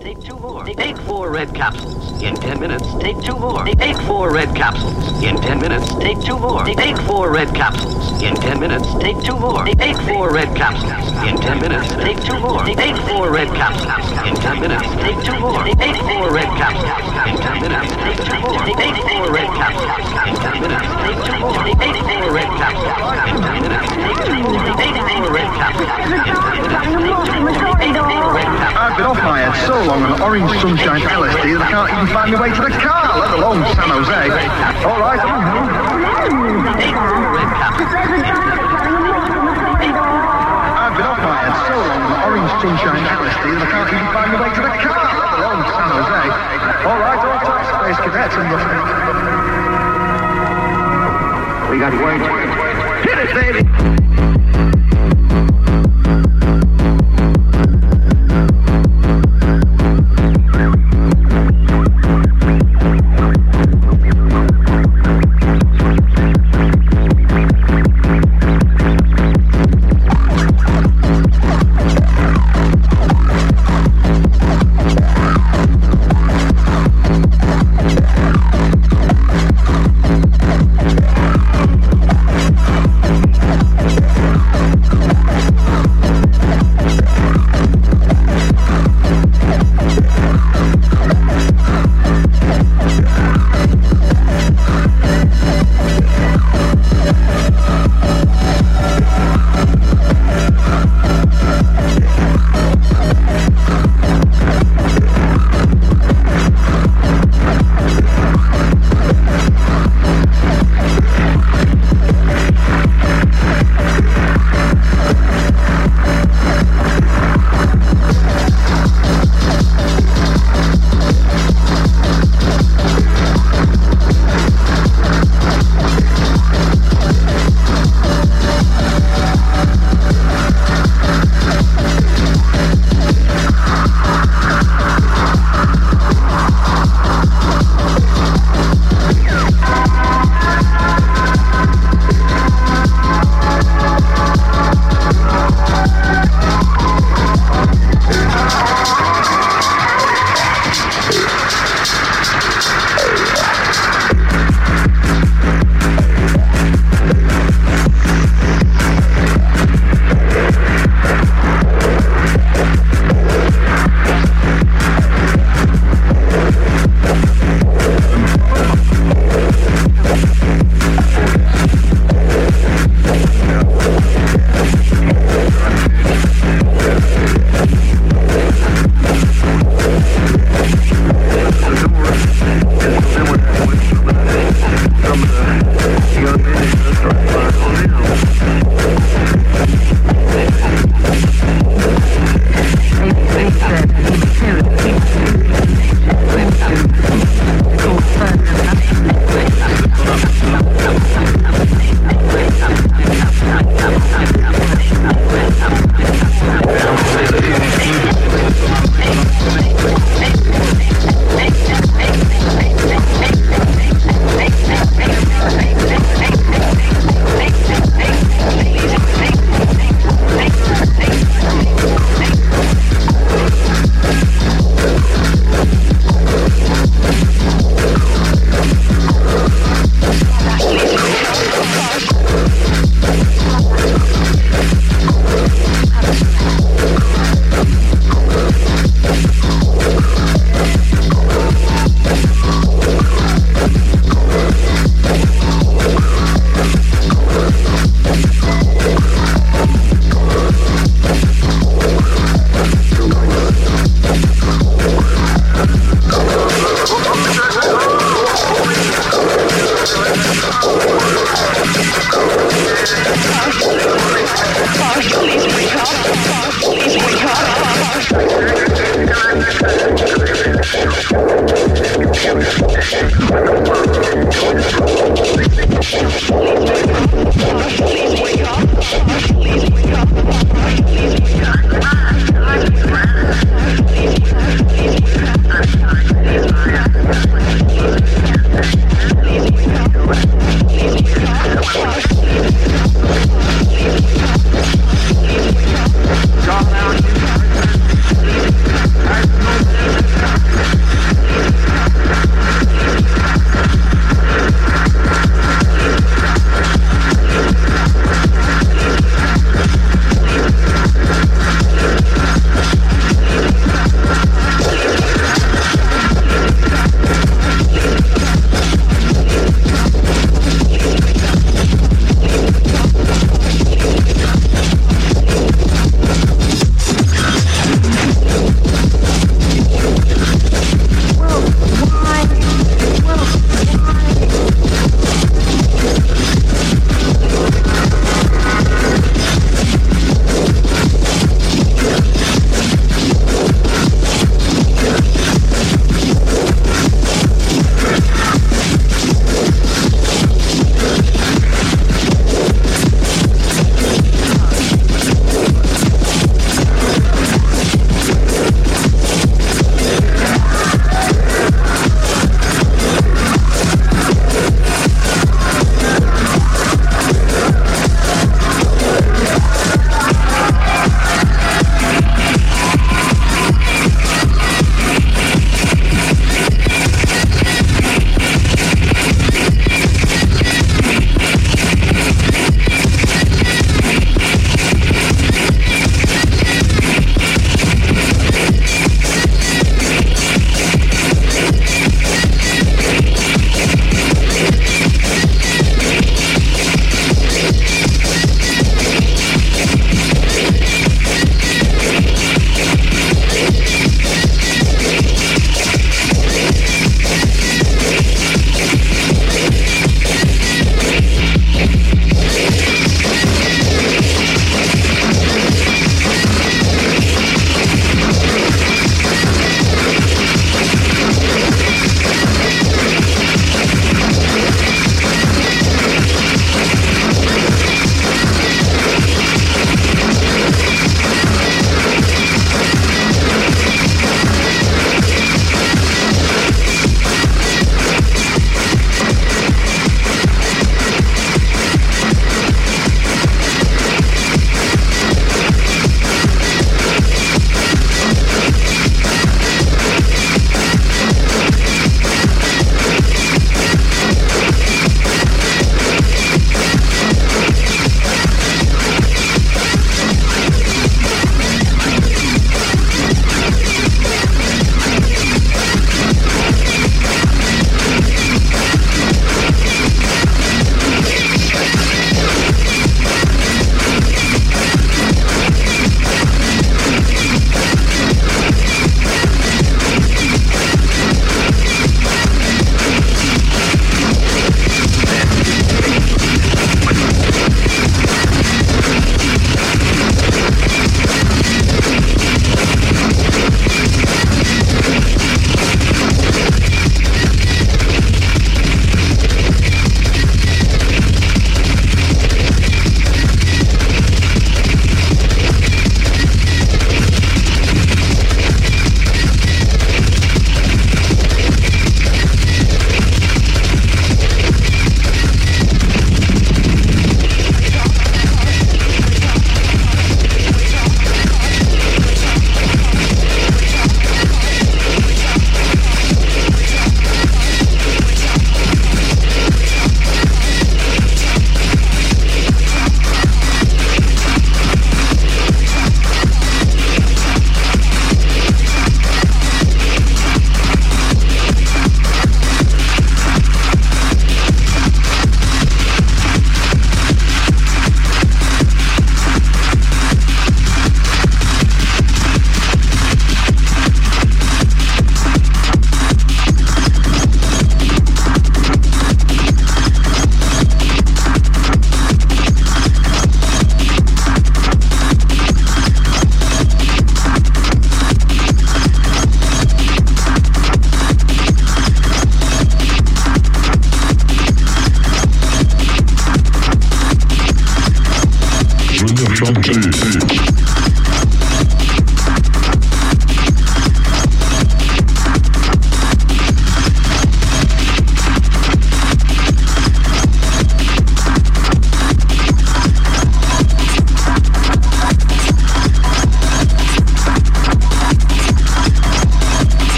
take two more. Take four red capsules. In 10 minutes, take two more. Take four red capsules. In 10 minutes, take two more. Take four red capsules. In 10 minutes, take two more. Take four red capsules. In 10 minutes, take two more. Take four red capsules. In 10 minutes, take two more. Take four red capsules. In 10 minutes, take two more. Take four red capsules. In 10 minutes, take two more. Take four red capsules. In 10 minutes, take two more. Take four red capsules. In 10 minutes, take two more. Take four red capsules. I've been off my head so long on orange sunshine LSD that I can't even find my way to the car, let alone San Jose. All right. I've been off my head so long on orange sunshine LSD that I can't even find my way to the car, let alone San Jose. All right, all top space cadets and the... We got word. Hit it, baby!